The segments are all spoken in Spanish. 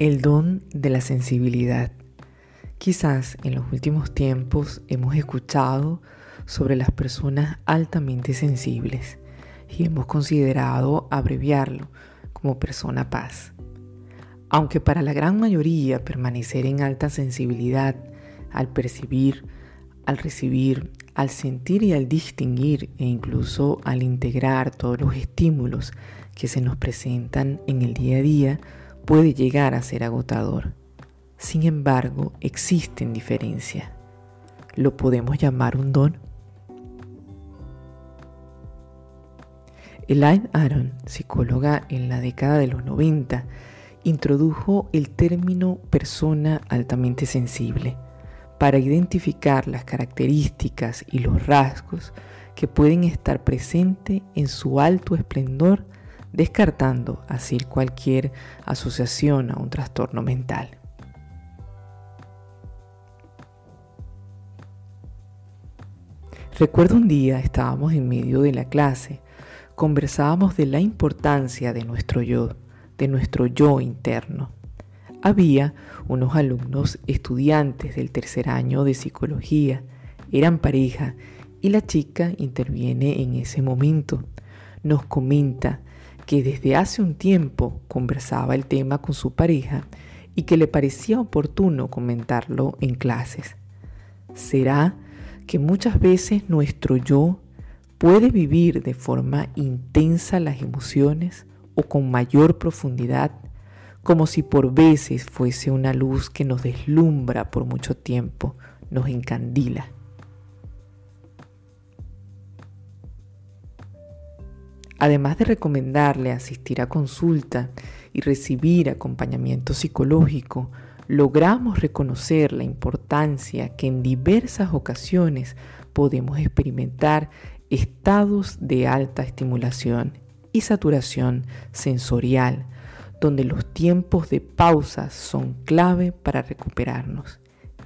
El don de la sensibilidad. Quizás en los últimos tiempos hemos escuchado sobre las personas altamente sensibles y hemos considerado abreviarlo como persona paz. Aunque para la gran mayoría permanecer en alta sensibilidad al percibir, al recibir, al sentir y al distinguir e incluso al integrar todos los estímulos que se nos presentan en el día a día, puede llegar a ser agotador. Sin embargo, existen diferencias. ¿Lo podemos llamar un don? Elaine Aron, psicóloga en la década de los 90, introdujo el término persona altamente sensible para identificar las características y los rasgos que pueden estar presentes en su alto esplendor descartando así cualquier asociación a un trastorno mental. Recuerdo un día estábamos en medio de la clase, conversábamos de la importancia de nuestro yo, de nuestro yo interno. Había unos alumnos estudiantes del tercer año de psicología, eran pareja y la chica interviene en ese momento. Nos comenta que desde hace un tiempo conversaba el tema con su pareja y que le parecía oportuno comentarlo en clases. ¿Será que muchas veces nuestro yo puede vivir de forma intensa las emociones o con mayor profundidad, como si por veces fuese una luz que nos deslumbra por mucho tiempo, nos encandila? Además de recomendarle asistir a consulta y recibir acompañamiento psicológico, logramos reconocer la importancia que en diversas ocasiones podemos experimentar estados de alta estimulación y saturación sensorial, donde los tiempos de pausa son clave para recuperarnos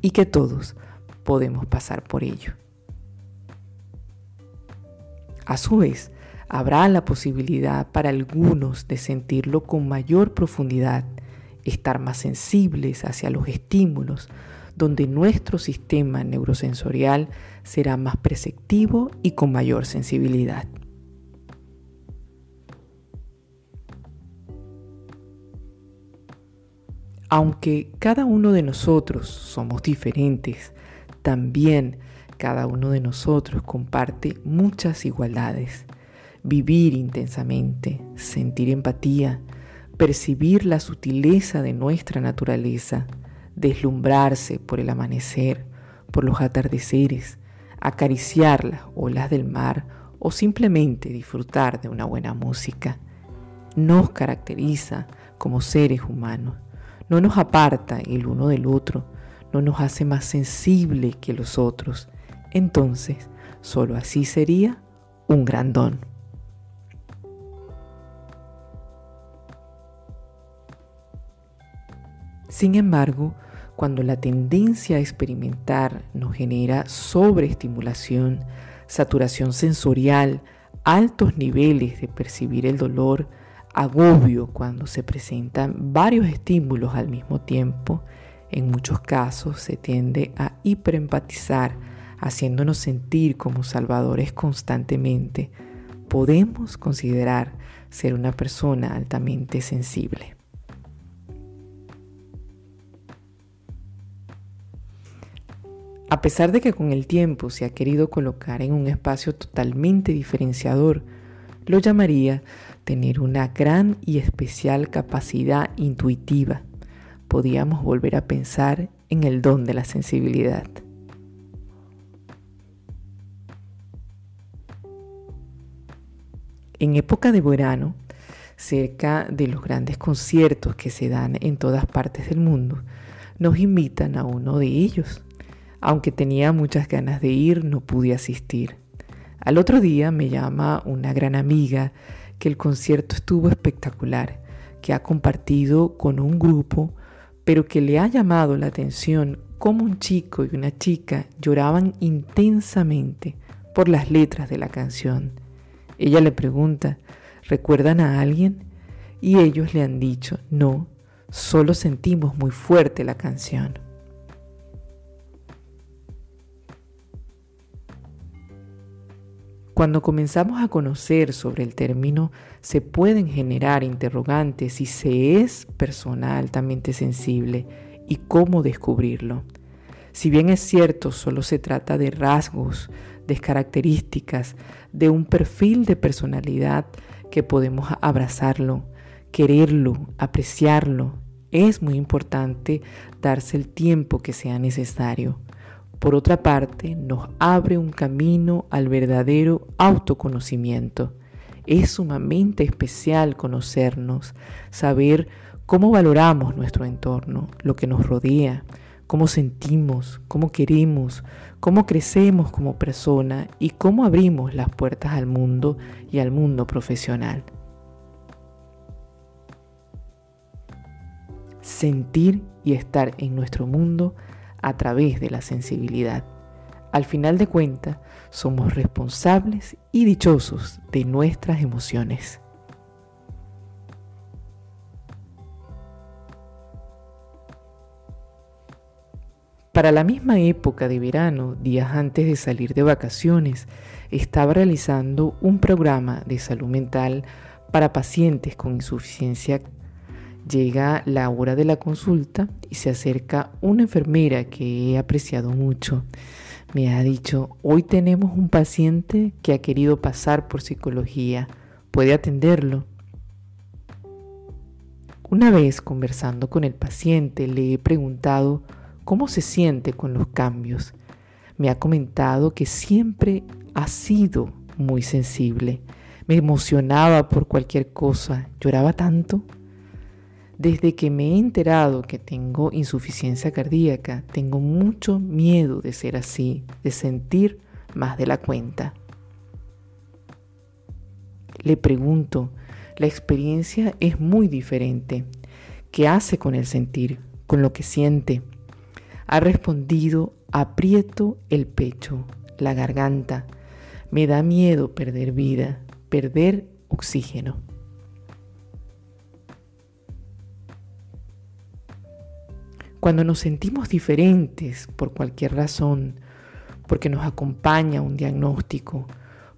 y que todos podemos pasar por ello. A su vez, habrá la posibilidad para algunos de sentirlo con mayor profundidad, estar más sensibles hacia los estímulos, donde nuestro sistema neurosensorial será más perceptivo y con mayor sensibilidad. Aunque cada uno de nosotros somos diferentes, también cada uno de nosotros comparte muchas igualdades vivir intensamente, sentir empatía, percibir la sutileza de nuestra naturaleza, deslumbrarse por el amanecer, por los atardeceres, acariciar las olas del mar o simplemente disfrutar de una buena música. Nos caracteriza como seres humanos, no nos aparta el uno del otro, no nos hace más sensible que los otros. Entonces, solo así sería un gran don. Sin embargo, cuando la tendencia a experimentar nos genera sobreestimulación, saturación sensorial, altos niveles de percibir el dolor, agobio cuando se presentan varios estímulos al mismo tiempo, en muchos casos se tiende a hiperempatizar, haciéndonos sentir como salvadores constantemente, podemos considerar ser una persona altamente sensible. A pesar de que con el tiempo se ha querido colocar en un espacio totalmente diferenciador, lo llamaría tener una gran y especial capacidad intuitiva. Podíamos volver a pensar en el don de la sensibilidad. En época de verano, cerca de los grandes conciertos que se dan en todas partes del mundo, nos invitan a uno de ellos aunque tenía muchas ganas de ir, no pude asistir. Al otro día me llama una gran amiga que el concierto estuvo espectacular, que ha compartido con un grupo, pero que le ha llamado la atención cómo un chico y una chica lloraban intensamente por las letras de la canción. Ella le pregunta, ¿recuerdan a alguien? Y ellos le han dicho, no, solo sentimos muy fuerte la canción. Cuando comenzamos a conocer sobre el término, se pueden generar interrogantes si se es persona altamente sensible y cómo descubrirlo. Si bien es cierto, solo se trata de rasgos, de características, de un perfil de personalidad que podemos abrazarlo, quererlo, apreciarlo, es muy importante darse el tiempo que sea necesario. Por otra parte, nos abre un camino al verdadero autoconocimiento. Es sumamente especial conocernos, saber cómo valoramos nuestro entorno, lo que nos rodea, cómo sentimos, cómo queremos, cómo crecemos como persona y cómo abrimos las puertas al mundo y al mundo profesional. Sentir y estar en nuestro mundo a través de la sensibilidad. Al final de cuentas, somos responsables y dichosos de nuestras emociones. Para la misma época de verano, días antes de salir de vacaciones, estaba realizando un programa de salud mental para pacientes con insuficiencia Llega la hora de la consulta y se acerca una enfermera que he apreciado mucho. Me ha dicho, hoy tenemos un paciente que ha querido pasar por psicología. ¿Puede atenderlo? Una vez conversando con el paciente le he preguntado cómo se siente con los cambios. Me ha comentado que siempre ha sido muy sensible. Me emocionaba por cualquier cosa. Lloraba tanto desde que me he enterado que tengo insuficiencia cardíaca, tengo mucho miedo de ser así, de sentir más de la cuenta. Le pregunto, la experiencia es muy diferente. ¿Qué hace con el sentir, con lo que siente? Ha respondido, aprieto el pecho, la garganta. Me da miedo perder vida, perder oxígeno. Cuando nos sentimos diferentes por cualquier razón, porque nos acompaña un diagnóstico,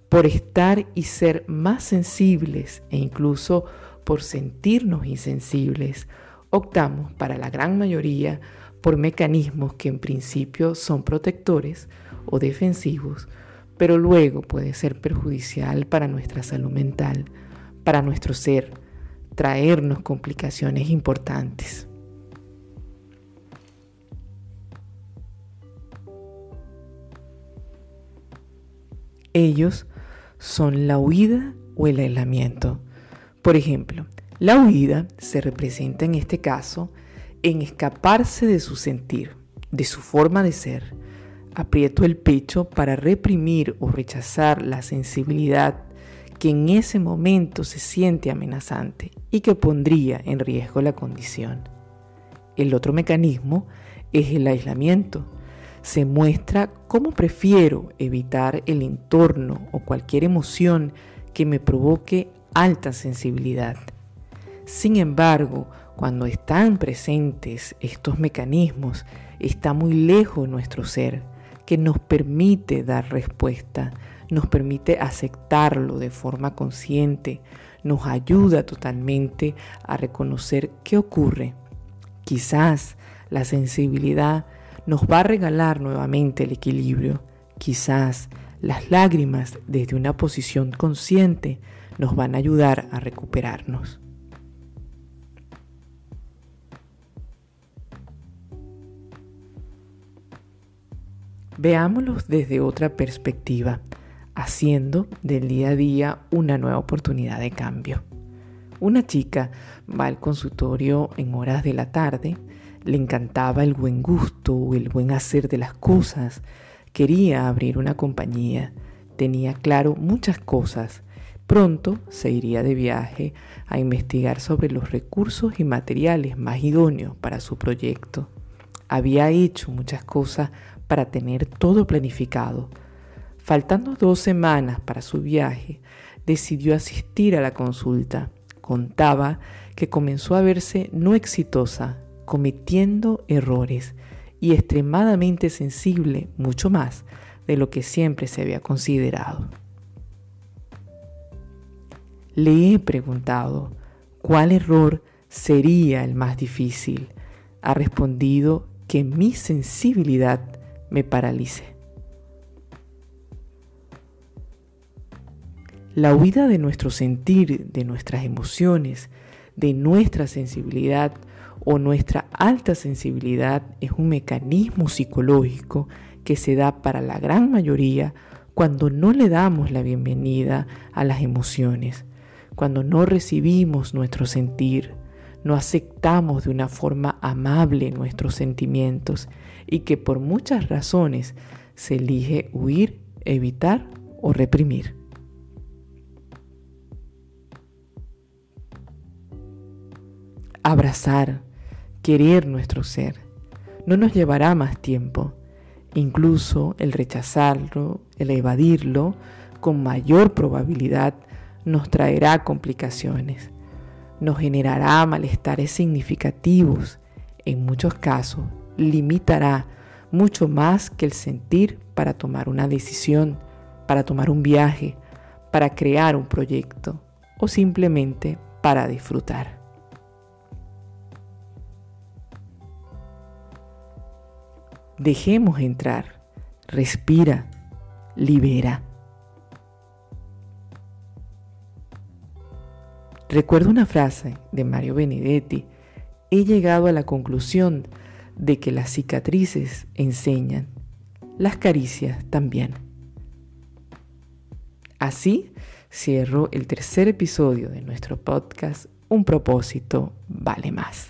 por estar y ser más sensibles e incluso por sentirnos insensibles, optamos para la gran mayoría por mecanismos que en principio son protectores o defensivos, pero luego puede ser perjudicial para nuestra salud mental, para nuestro ser, traernos complicaciones importantes. Ellos son la huida o el aislamiento. Por ejemplo, la huida se representa en este caso en escaparse de su sentir, de su forma de ser. Aprieto el pecho para reprimir o rechazar la sensibilidad que en ese momento se siente amenazante y que pondría en riesgo la condición. El otro mecanismo es el aislamiento, se muestra cómo prefiero evitar el entorno o cualquier emoción que me provoque alta sensibilidad. Sin embargo, cuando están presentes estos mecanismos, está muy lejos nuestro ser, que nos permite dar respuesta, nos permite aceptarlo de forma consciente, nos ayuda totalmente a reconocer qué ocurre. Quizás la sensibilidad nos va a regalar nuevamente el equilibrio. Quizás las lágrimas desde una posición consciente nos van a ayudar a recuperarnos. Veámoslos desde otra perspectiva, haciendo del día a día una nueva oportunidad de cambio. Una chica va al consultorio en horas de la tarde, le encantaba el buen gusto el buen hacer de las cosas. Quería abrir una compañía. Tenía claro muchas cosas. Pronto se iría de viaje a investigar sobre los recursos y materiales más idóneos para su proyecto. Había hecho muchas cosas para tener todo planificado. Faltando dos semanas para su viaje, decidió asistir a la consulta. contaba que comenzó a verse no exitosa, cometiendo errores y extremadamente sensible, mucho más de lo que siempre se había considerado. Le he preguntado cuál error sería el más difícil. Ha respondido que mi sensibilidad me paralice. La huida de nuestro sentir, de nuestras emociones, de nuestra sensibilidad o nuestra alta sensibilidad es un mecanismo psicológico que se da para la gran mayoría cuando no le damos la bienvenida a las emociones, cuando no recibimos nuestro sentir, no aceptamos de una forma amable nuestros sentimientos y que por muchas razones se elige huir, evitar o reprimir. Abrazar, querer nuestro ser, no nos llevará más tiempo. Incluso el rechazarlo, el evadirlo, con mayor probabilidad nos traerá complicaciones, nos generará malestares significativos, en muchos casos limitará mucho más que el sentir para tomar una decisión, para tomar un viaje, para crear un proyecto o simplemente para disfrutar. Dejemos entrar, respira, libera. Recuerdo una frase de Mario Benedetti. He llegado a la conclusión de que las cicatrices enseñan, las caricias también. Así cierro el tercer episodio de nuestro podcast Un propósito vale más.